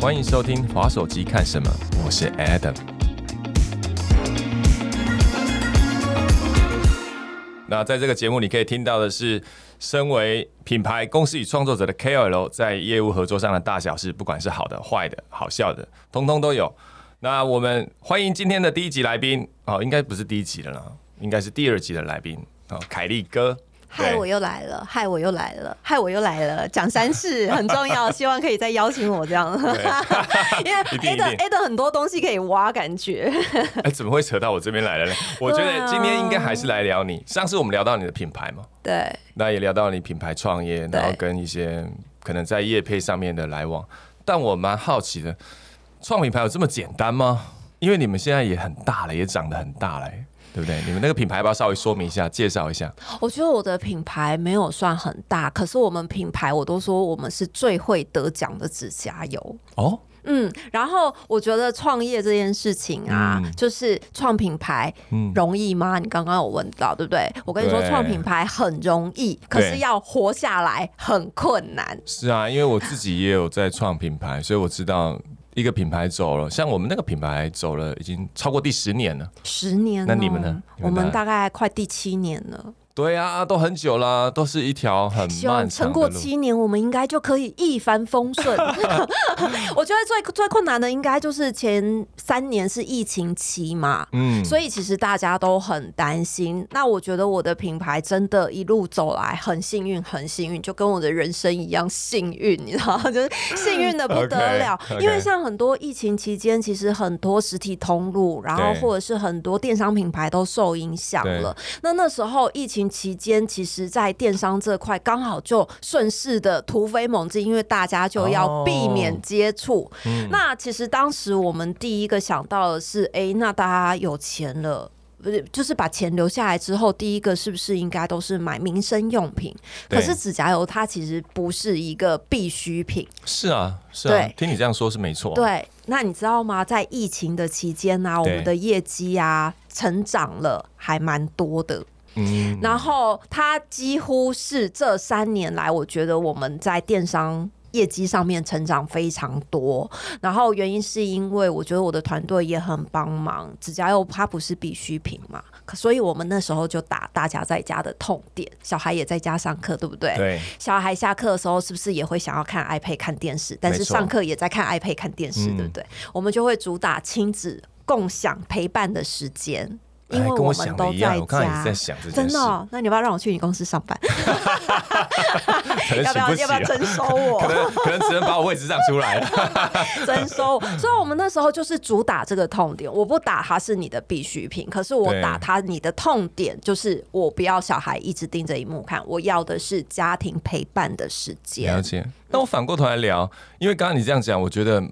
欢迎收听滑手机看什么，我是 Adam。那在这个节目，你可以听到的是，身为品牌公司与创作者的 KOL 在业务合作上的大小事，不管是好的、坏的、好笑的，通通都有。那我们欢迎今天的第一集来宾，哦，应该不是第一集了啦，应该是第二集的来宾，哦，凯利哥。嗨，我又来了！嗨，我又来了！嗨，我又来了！讲三次 很重要，希望可以再邀请我这样。因为 Ada Ada 很多东西可以挖，感觉。哎，怎么会扯到我这边来了呢？我觉得今天应该还是来聊你。上次我们聊到你的品牌嘛，对。那也聊到你品牌创业，然后跟一些可能在业配上面的来往。但我蛮好奇的，创品牌有这么简单吗？因为你们现在也很大了，也长得很大了。对不对？你们那个品牌要不要稍微说明一下，介绍一下？我觉得我的品牌没有算很大，可是我们品牌我都说我们是最会得奖的指甲油哦。嗯，然后我觉得创业这件事情啊，就是创品牌容易吗？你刚刚有问到，对不对？我跟你说，创品牌很容易，可是要活下来很困难。是啊，因为我自己也有在创品牌，所以我知道。一个品牌走了，像我们那个品牌走了，已经超过第十年了。十年？那你们呢？我们大概快第七年了。对啊，都很久了，都是一条很漫长撑过七年，我们应该就可以一帆风顺。我觉得最最困难的应该就是前三年是疫情期嘛，嗯，所以其实大家都很担心。那我觉得我的品牌真的一路走来很幸运，很幸运，就跟我的人生一样幸运，你知道吗？就是幸运的不得了。因为像很多疫情期间，其实很多实体通路，然后或者是很多电商品牌都受影响了。那那时候疫情。期间，其实，在电商这块刚好就顺势的突飞猛进，因为大家就要避免接触。那其实当时我们第一个想到的是，哎，那大家有钱了，不是就是把钱留下来之后，第一个是不是应该都是买民生用品？可是指甲油它其实不是一个必需品。是啊，是啊，听你这样说是没错。对，那你知道吗？在疫情的期间呢，我们的业绩啊，成长了还蛮多的。然后它几乎是这三年来，我觉得我们在电商业绩上面成长非常多。然后原因是因为我觉得我的团队也很帮忙。指甲油它不是必需品嘛，所以我们那时候就打大家在家的痛点。小孩也在家上课，对不对？对。小孩下课的时候是不是也会想要看 iPad 看电视？但是上课也在看 iPad 看电视，对不对？我们就会主打亲子共享陪伴的时间。因为我们都在家，真的，那你要不要让我去你公司上班？要不要要不要征收我？可能可能只能把我位置让出来了。征收，所以我们那时候就是主打这个痛点。我不打它是你的必需品，可是我打它你的痛点就是我不要小孩一直盯着荧幕看，我要的是家庭陪伴的时间。了解。那我反过头来聊，因为刚刚你这样讲，我觉得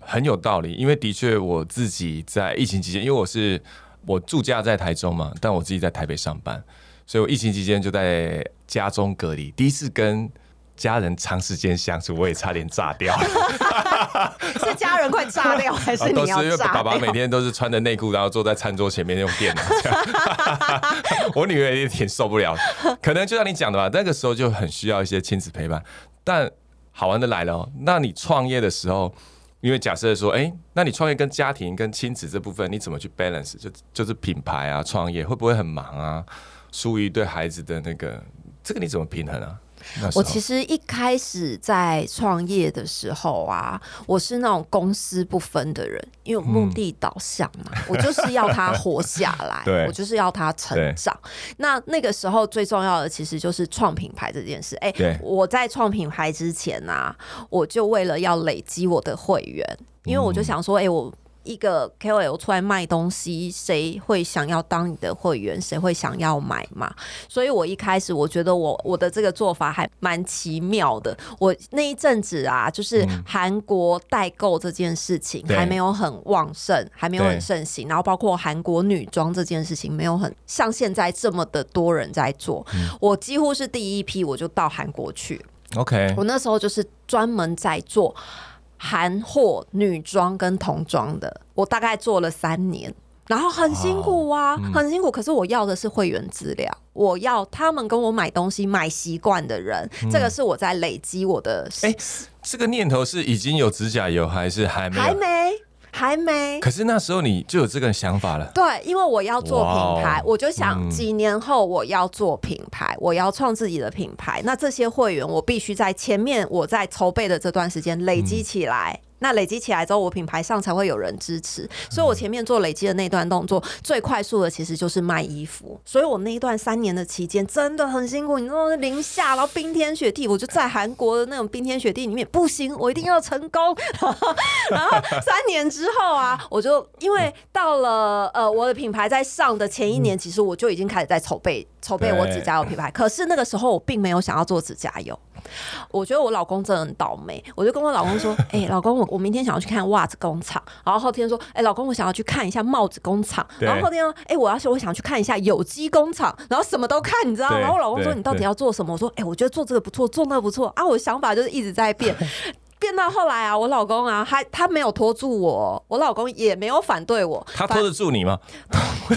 很有道理。因为的确我自己在疫情期间，因为我是。我住家在台中嘛，但我自己在台北上班，所以我疫情期间就在家中隔离。第一次跟家人长时间相处，我也差点炸掉。是家人快炸掉，还是你要炸？爸爸每天都是穿着内裤，然后坐在餐桌前面用电脑。我女儿也挺受不了，可能就像你讲的吧，那个时候就很需要一些亲子陪伴。但好玩的来了，那你创业的时候。因为假设说，哎，那你创业跟家庭跟亲子这部分，你怎么去 balance？就就是品牌啊，创业会不会很忙啊？疏于对孩子的那个，这个你怎么平衡啊？我其实一开始在创业的时候啊，我是那种公私不分的人，因为目的导向嘛，我就是要他活下来，我就是要他成长。那那个时候最重要的其实就是创品牌这件事。哎，我在创品牌之前呢，我就为了要累积我的会员，因为我就想说，哎，我。一个 KOL 出来卖东西，谁会想要当你的会员？谁会想要买嘛？所以我一开始我觉得我我的这个做法还蛮奇妙的。我那一阵子啊，就是韩国代购这件事情还没有很旺盛，还没有很盛行。然后包括韩国女装这件事情没有很像现在这么的多人在做。我几乎是第一批，我就到韩国去。OK，我那时候就是专门在做。韩货女装跟童装的，我大概做了三年，然后很辛苦啊，很辛苦。可是我要的是会员资料，我要他们跟我买东西买习惯的人，这个是我在累积我的。哎，这个念头是已经有指甲油还是还没？还没。还没，可是那时候你就有这个想法了。对，因为我要做品牌，我就想几年后我要做品牌，我要创自己的品牌。那这些会员，我必须在前面我在筹备的这段时间累积起来。那累积起来之后，我品牌上才会有人支持。所以我前面做累积的那段动作，最快速的其实就是卖衣服。所以我那一段三年的期间真的很辛苦，你知道零下，然后冰天雪地，我就在韩国的那种冰天雪地里面，不行，我一定要成功。然 后三年之后啊，我就因为到了呃我的品牌在上的前一年，其实我就已经开始在筹备筹备我指甲油品牌。可是那个时候我并没有想要做指甲油。我觉得我老公真的很倒霉，我就跟我老公说：“ 哎，老公，我我明天想要去看袜子工厂。”然后后天说：“哎，老公，我想要去看一下帽子工厂。”然后后天说：“哎，我要是我想去看一下有机工厂。”然后什么都看，你知道吗？然后我老公说：“你到底要做什么？”我说：“哎，我觉得做这个不错，做那个不错啊。”我的想法就是一直在变。变到后来啊，我老公啊，他他没有拖住我，我老公也没有反对我。他拖得住你吗？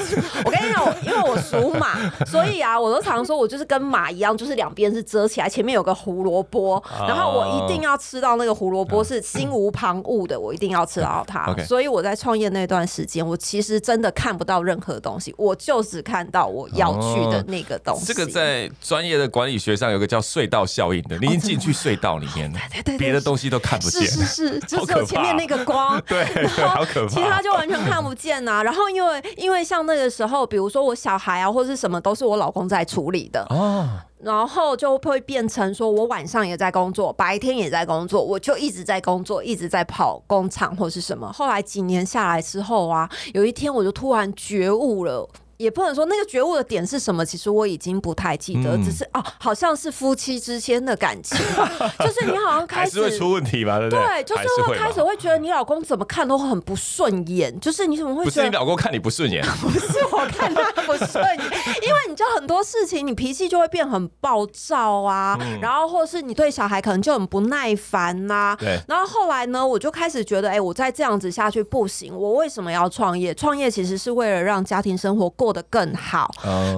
我跟你讲，因为我属马，所以啊，我都常说我就是跟马一样，就是两边是遮起来，前面有个胡萝卜，然后我一定要吃到那个胡萝卜是心无旁骛的，我一定要吃到它。所以我在创业那段时间，我其实真的看不到任何东西，我就只看到我要去的那个东西。这个在专业的管理学上有个叫隧道效应的，你已经进去隧道里面了，别的东西都。看不见，是是是，就只有前面那个光，对，好可怕，其他就完全看不见呐。然后因为因为像那个时候，比如说我小孩啊，或者是什么，都是我老公在处理的哦。然后就会变成说我晚上也在工作，白天也在工作，我就一直在工作，一直在跑工厂或是什么。后来几年下来之后啊，有一天我就突然觉悟了。也不能说那个觉悟的点是什么，其实我已经不太记得，只是哦，好像是夫妻之间的感情，就是你好像开始会出问题吧，对不对？对，就是会开始会觉得你老公怎么看都很不顺眼，就是你怎么会不是你老公看你不顺眼，不是我看他不顺眼，因为你知道很多事情，你脾气就会变很暴躁啊，然后或是你对小孩可能就很不耐烦呐，对。然后后来呢，我就开始觉得，哎，我再这样子下去不行，我为什么要创业？创业其实是为了让家庭生活过。过得更好，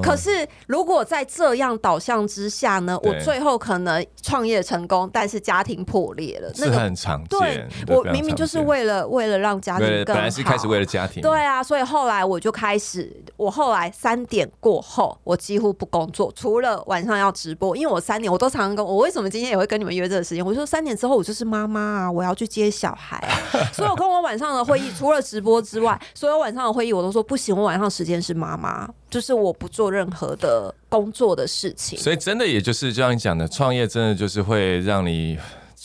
可是如果在这样导向之下呢？我最后可能创业成功，但是家庭破裂了，那个很常见。我明明就是为了为了让家庭更好，本来是开始为了家庭，对啊，所以后来我就开始，我后来三点过后，我几乎不工作，除了晚上要直播，因为我三点我都常常跟我为什么今天也会跟你们约这个时间？我说三点之后我就是妈妈啊，我要去接小孩啊，所以我跟我晚上的会议，除了直播之外，所有晚上的会议我都说不行，我晚上时间是妈妈。吗？就是我不做任何的工作的事情，所以真的也就是这样讲的，创业真的就是会让你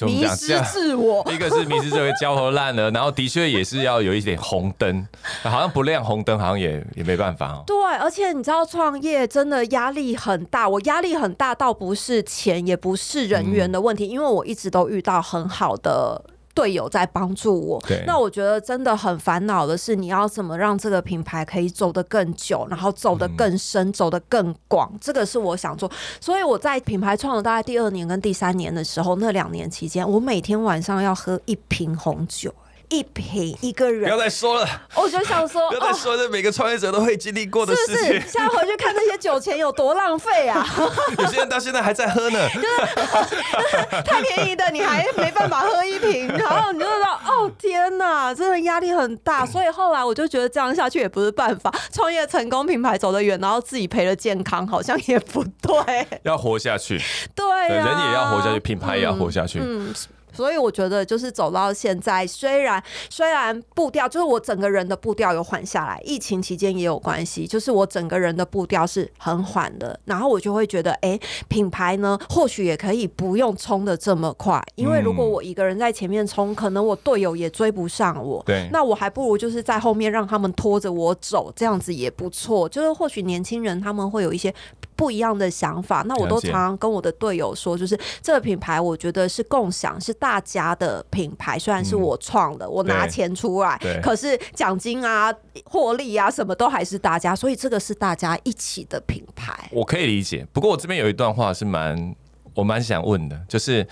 迷失自我。一个是迷失自我，焦头烂额，然后的确也是要有一点红灯，好像不亮红灯，好像也也没办法哦。对，而且你知道创业真的压力很大，我压力很大，倒不是钱，也不是人员的问题，因为我一直都遇到很好的。队友在帮助我，那我觉得真的很烦恼的是，你要怎么让这个品牌可以走得更久，然后走得更深，走得更广，这个是我想做。所以我在品牌创了大概第二年跟第三年的时候，那两年期间，我每天晚上要喝一瓶红酒。一瓶一个人，不要再说了。我就想说，不要再说这每个创业者都会经历过的事情。是现在回去看那些酒钱有多浪费啊！有些人到现在还在喝呢。就是太便宜的，你还没办法喝一瓶，然后你就知道，哦天哪，真的压力很大。所以后来我就觉得这样下去也不是办法。创业成功，品牌走得远，然后自己赔了健康，好像也不对。要活下去，对，人也要活下去，品牌也要活下去。嗯。所以我觉得，就是走到现在，虽然虽然步调，就是我整个人的步调有缓下来，疫情期间也有关系，就是我整个人的步调是很缓的。然后我就会觉得，哎，品牌呢，或许也可以不用冲的这么快，因为如果我一个人在前面冲，可能我队友也追不上我。对，那我还不如就是在后面让他们拖着我走，这样子也不错。就是或许年轻人他们会有一些不一样的想法。那我都常常跟我的队友说，就是这个品牌，我觉得是共享，是大。家的品牌虽然是我创的，我拿钱出来，可是奖金啊、获利啊，什么都还是大家，所以这个是大家一起的品牌。我可以理解，不过我这边有一段话是蛮我蛮想问的，就是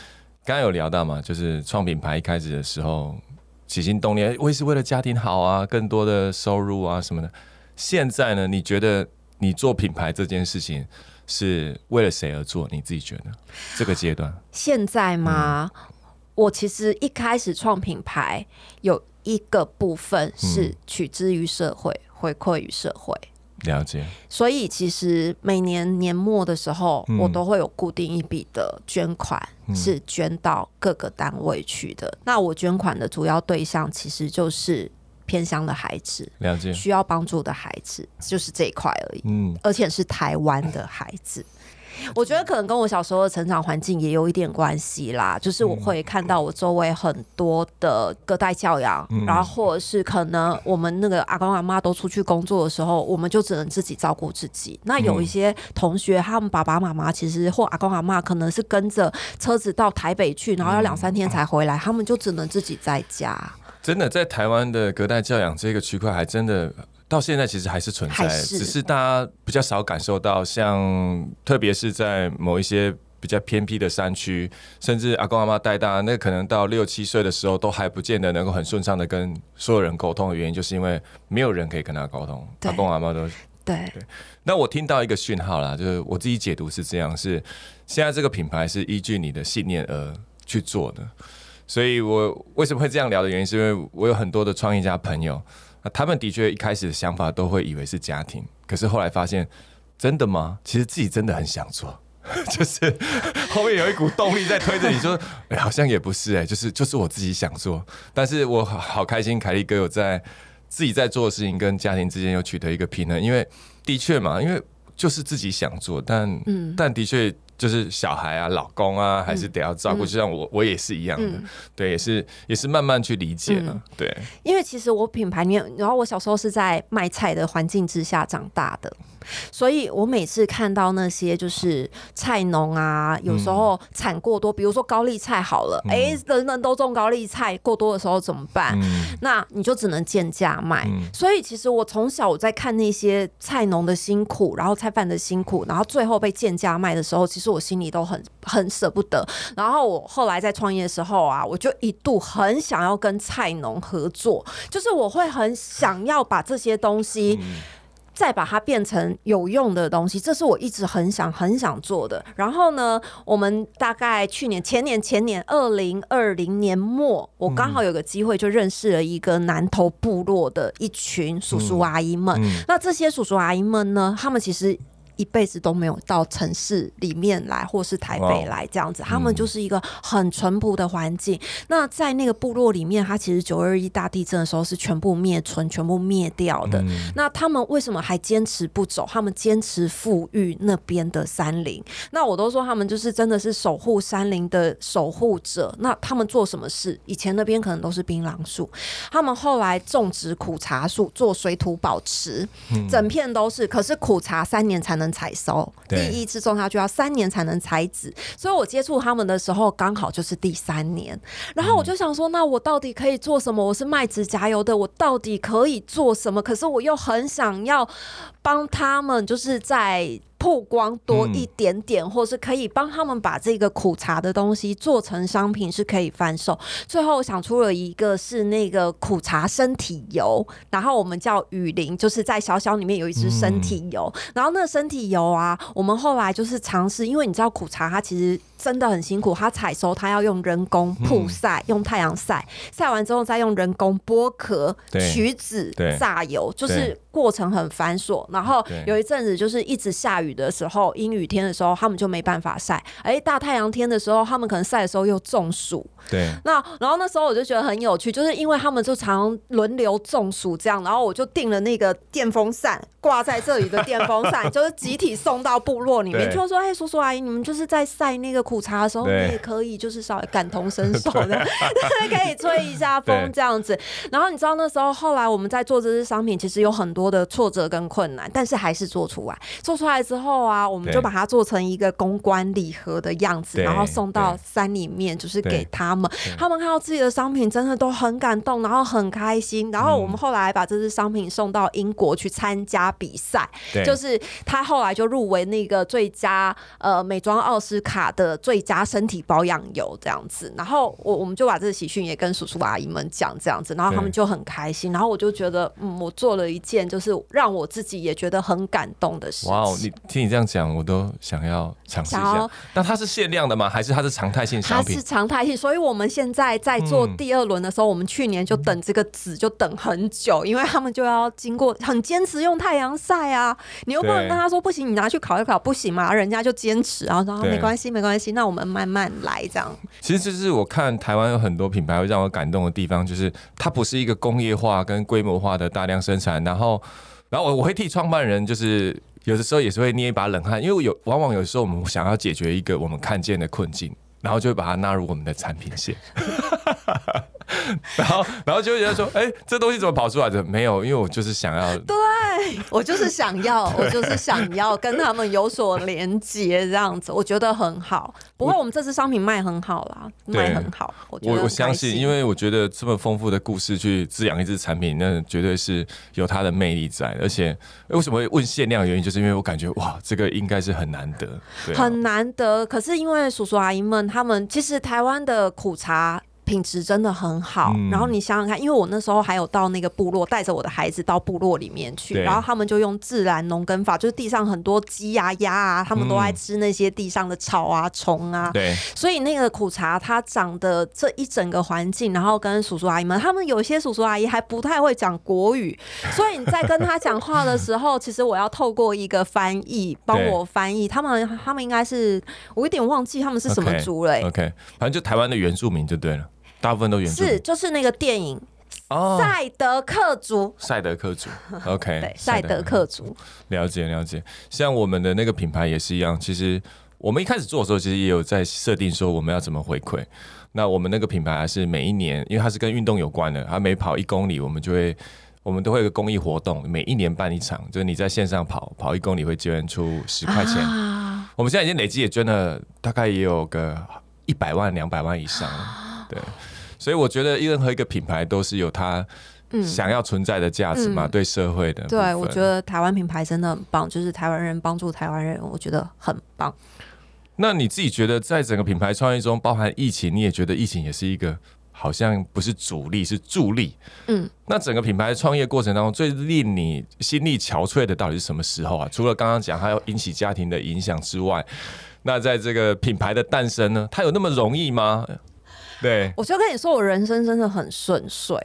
刚刚有聊到嘛，就是创品牌一开始的时候起心动念，我也是为了家庭好啊，更多的收入啊什么的。现在呢，你觉得你做品牌这件事情是为了谁而做？你自己觉得这个阶段？现在吗？我其实一开始创品牌有一个部分是取之于社会，回馈于社会。了解。所以其实每年年末的时候，我都会有固定一笔的捐款，是捐到各个单位去的。那我捐款的主要对象其实就是偏乡的孩子，了解需要帮助的孩子，就是这一块而已。嗯，而且是台湾的孩子。我觉得可能跟我小时候的成长环境也有一点关系啦，就是我会看到我周围很多的隔代教养，然后或者是可能我们那个阿公阿妈都出去工作的时候，我们就只能自己照顾自己。那有一些同学，他们爸爸妈妈其实或阿公阿妈可能是跟着车子到台北去，然后要两三天才回来，他们就只能自己在家。真的，在台湾的隔代教养这个区块，还真的。到现在其实还是存在，只是大家比较少感受到，像特别是在某一些比较偏僻的山区，甚至阿公阿妈带大，那可能到六七岁的时候都还不见得能够很顺畅的跟所有人沟通的原因，就是因为没有人可以跟他沟通。阿公阿妈都对。那我听到一个讯号啦，就是我自己解读是这样：是现在这个品牌是依据你的信念而去做的，所以我为什么会这样聊的原因，是因为我有很多的创业家朋友。那他们的确一开始的想法都会以为是家庭，可是后来发现，真的吗？其实自己真的很想做，就是后面有一股动力在推着你，说，哎，好像也不是，哎，就是就是我自己想做，但是我好开心，凯利哥有在自己在做的事情跟家庭之间有取得一个平衡，因为的确嘛，因为就是自己想做，但嗯但的确。就是小孩啊，老公啊，还是得要照顾。就像我，我也是一样的，对，也是也是慢慢去理解了，对。因为其实我品牌，你然后我小时候是在卖菜的环境之下长大的。所以我每次看到那些就是菜农啊，有时候产过多，比如说高丽菜好了，哎，人人都种高丽菜，过多的时候怎么办？那你就只能贱价卖。所以其实我从小我在看那些菜农的辛苦，然后菜贩的辛苦，然后最后被贱价卖的时候，其实我心里都很很舍不得。然后我后来在创业的时候啊，我就一度很想要跟菜农合作，就是我会很想要把这些东西。再把它变成有用的东西，这是我一直很想很想做的。然后呢，我们大概去年、前年、前年，二零二零年末，我刚好有个机会，就认识了一个南投部落的一群叔叔阿姨们。那这些叔叔阿姨们呢，他们其实。一辈子都没有到城市里面来，或是台北来这样子，他们就是一个很淳朴的环境。那在那个部落里面，它其实九二一大地震的时候是全部灭村、全部灭掉的。那他们为什么还坚持不走？他们坚持富裕那边的山林。那我都说他们就是真的是守护山林的守护者。那他们做什么事？以前那边可能都是槟榔树，他们后来种植苦茶树，做水土保持，整片都是。可是苦茶三年才能。采收第一次种下去要三年才能采籽，所以我接触他们的时候刚好就是第三年，然后我就想说，那我到底可以做什么？我是卖指甲油的，我到底可以做什么？可是我又很想要帮他们，就是在。曝光多一点点，或是可以帮他们把这个苦茶的东西做成商品，是可以贩售。最后想出了一个是那个苦茶身体油，然后我们叫雨林，就是在小小里面有一支身体油。然后那个身体油啊，我们后来就是尝试，因为你知道苦茶它其实真的很辛苦，它采收它要用人工曝晒，用太阳晒，晒完之后再用人工剥壳、取籽、榨油，就是过程很繁琐。然后有一阵子就是一直下雨。的时候，阴雨天的时候，他们就没办法晒。哎，大太阳天的时候，他们可能晒的时候又中暑。对。那然后那时候我就觉得很有趣，就是因为他们就常轮流中暑这样，然后我就订了那个电风扇挂在这里的电风扇，就是集体送到部落里面，就说：“哎，叔叔阿姨，你们就是在晒那个苦茶的时候，你也可以就是稍微感同身受的，可以吹一下风这样子。”然后你知道那时候后来我们在做这支商品，其实有很多的挫折跟困难，但是还是做出来。做出来之后。后啊，我们就把它做成一个公关礼盒的样子，然后送到山里面，就是给他们。他们看到自己的商品，真的都很感动，然后很开心。然后我们后来把这支商品送到英国去参加比赛，就是他后来就入围那个最佳呃美妆奥斯卡的最佳身体保养油这样子。然后我我们就把这个喜讯也跟叔叔阿姨们讲这样子，然后他们就很开心。然后我就觉得，嗯，我做了一件就是让我自己也觉得很感动的事。哇，你听你这样讲，我都想要尝试一下。那它是限量的吗？还是它是常态性商品？它是常态性，所以我们现在在做第二轮的时候，我们去年就等这个纸就等很久，因为他们就要经过很坚持用太阳晒啊，你又不能跟他说不行，你拿去烤一烤不行吗？人家就坚持，然后说没关系没关系，那我们慢慢来这样。其实就是我看台湾有很多品牌会让我感动的地方，就是它不是一个工业化跟规模化的大量生产，然后然后我我会替创办人就是有的时候也是会捏一把冷汗，因为有往往有时候我们想要解决一个我们看见的困境。然后就会把它纳入我们的产品线，然后然后就觉得说，哎，这东西怎么跑出来的？没有，因为我就是想要，对我就是想要，我就是想要跟他们有所连接，这样子，我觉得很好。不过我们这次商品卖很好啦，卖很好。我我相信，因为我觉得这么丰富的故事去滋养一支产品，那绝对是有它的魅力在。而且为什么会问限量？原因就是因为我感觉哇，这个应该是很难得，很难得。可是因为叔叔阿姨们。他们其实台湾的苦茶。品质真的很好，然后你想想看，因为我那时候还有到那个部落，带着我的孩子到部落里面去，然后他们就用自然农耕法，就是地上很多鸡啊、鸭啊，他们都爱吃那些地上的草啊、虫啊，对，所以那个苦茶它长的这一整个环境，然后跟叔叔阿姨们，他们有些叔叔阿姨还不太会讲国语，所以你在跟他讲话的时候，其实我要透过一个翻译帮我翻译，他们他们应该是我有点忘记他们是什么族了，OK，反正就台湾的原住民就对了。大部分都原是就是那个电影哦，赛德克族，赛德克族，OK，对，赛德克族，了解了解。像我们的那个品牌也是一样，其实我们一开始做的时候，其实也有在设定说我们要怎么回馈。那我们那个品牌还是每一年，因为它是跟运动有关的，它每跑一公里，我们就会我们都会有个公益活动，每一年办一场，就是你在线上跑跑一公里会捐出十块钱。我们现在已经累计也捐了大概也有个一百万两百万以上，对。所以我觉得任何一个品牌都是有它想要存在的价值嘛，对社会的。对，我觉得台湾品牌真的很棒，就是台湾人帮助台湾人，我觉得很棒。那你自己觉得，在整个品牌创业中，包含疫情，你也觉得疫情也是一个好像不是主力，是助力。嗯。那整个品牌创业过程当中，最令你心力憔悴的到底是什么时候啊？除了刚刚讲还要引起家庭的影响之外，那在这个品牌的诞生呢，它有那么容易吗？对，我就跟你说，我人生真的很顺遂。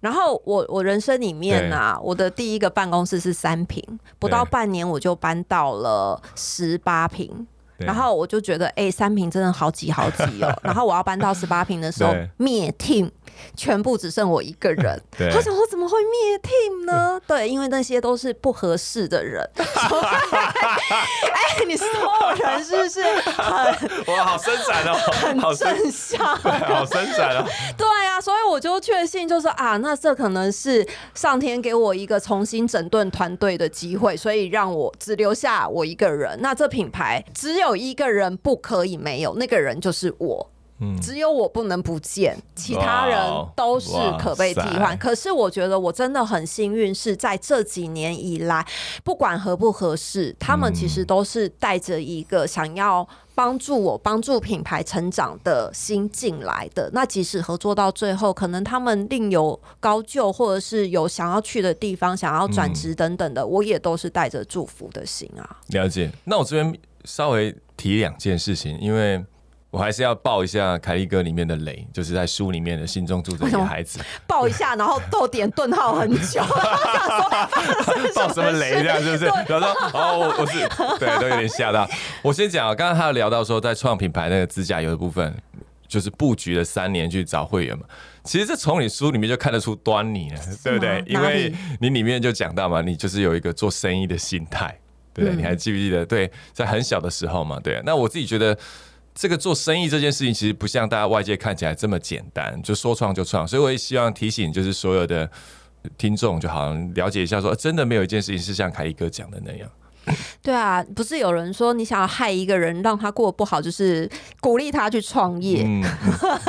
然后我我人生里面啊，我的第一个办公室是三平，不到半年我就搬到了十八平。然后我就觉得，哎，三平真的好挤好挤哦。然后我要搬到十八平的时候，灭 team。全部只剩我一个人，他想说怎么会灭 team 呢？对，因为那些都是不合适的人。哎，你所有人是不是很哇？好生产哦，很正向，好生产哦。对啊，所以我就确信，就是啊，那这可能是上天给我一个重新整顿团队的机会，所以让我只留下我一个人。那这品牌只有一个人不可以没有，那个人就是我。只有我不能不见，其他人都是可被替换。可是我觉得我真的很幸运，是在这几年以来，不管合不合适，他们其实都是带着一个想要帮助我、帮助品牌成长的心进来的。那即使合作到最后，可能他们另有高就，或者是有想要去的地方、想要转职等等的，我也都是带着祝福的心啊。了解。那我这边稍微提两件事情，因为。我还是要爆一下凯利哥里面的雷，就是在书里面的心中住着一个孩子。爆一下，然后逗点顿号很久。爆什么雷这样是不是？然后说哦，我是对，都有点吓到。我先讲啊，刚刚他有聊到说，在创品牌那个指甲油的部分，就是布局了三年去找会员嘛。其实这从你书里面就看得出端倪了，对不对？因为你里面就讲到嘛，你就是有一个做生意的心态，对你还记不记得？对，在很小的时候嘛，对。那我自己觉得。这个做生意这件事情，其实不像大家外界看起来这么简单，就说创就创。所以我也希望提醒，就是所有的听众，就好像了解一下，说真的没有一件事情是像凯一哥讲的那样。对啊，不是有人说你想要害一个人，让他过得不好，就是鼓励他去创业。嗯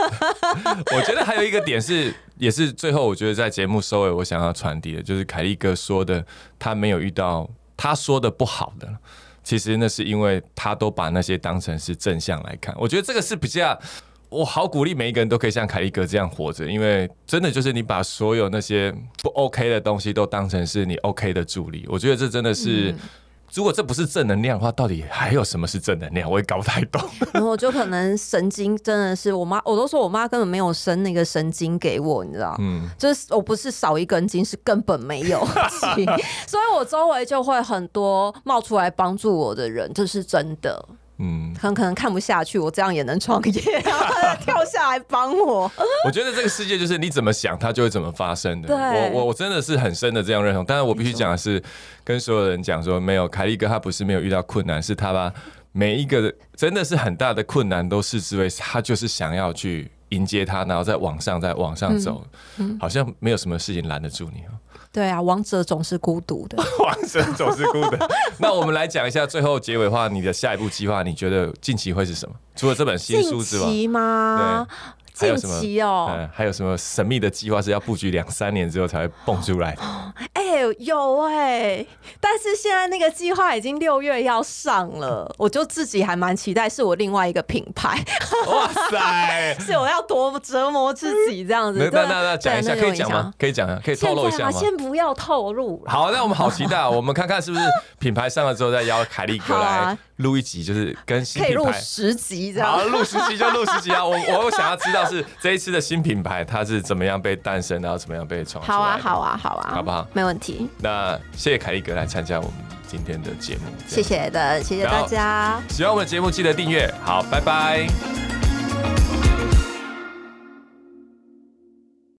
我觉得还有一个点是，也是最后我觉得在节目收尾，我想要传递的，就是凯利哥说的，他没有遇到他说的不好的。其实那是因为他都把那些当成是正向来看。我觉得这个是比较，我好鼓励每一个人都可以像凯利哥这样活着，因为真的就是你把所有那些不 OK 的东西都当成是你 OK 的助力。我觉得这真的是。如果这不是正能量的话，到底还有什么是正能量？我也搞不太懂。然后就可能神经真的是我妈，我都说我妈根本没有生那个神经给我，你知道？嗯，就是我不是少一根筋，是根本没有筋，所以我周围就会很多冒出来帮助我的人，这是真的。嗯，很可能看不下去，我这样也能创业，然后 跳下来帮我。我觉得这个世界就是你怎么想，它就会怎么发生的。我我我真的是很深的这样认同。但是我必须讲的是，跟所有人讲说，没有凯利哥，他不是没有遇到困难，是他把每一个真的是很大的困难都视之为他就是想要去迎接他，然后再往上再往上走，好像没有什么事情拦得住你哦。对啊，王者总是孤独的。王者总是孤独。那我们来讲一下最后结尾的话，你的下一步计划，你觉得近期会是什么？除了这本新书之外吗？还有什么？嗯，还有什么神秘的计划是要布局两三年之后才会蹦出来？哎，有哎，但是现在那个计划已经六月要上了，我就自己还蛮期待，是我另外一个品牌。哇塞！是我要多折磨自己这样子。那那那讲一下，可以讲吗？可以讲啊，可以透露一下吗？先不要透露。好，那我们好期待，我们看看是不是品牌上了之后再邀凯利哥来。录一集就是跟新品牌十集这样，好，录十集就录十集啊！我我想要知道是这一次的新品牌它是怎么样被诞生，然后怎么样被创。好啊，好啊，好啊，好不好？没问题。那谢谢凯利哥来参加我们今天的节目，谢谢的，谢谢大家。喜欢我们的节目记得订阅，好，拜拜。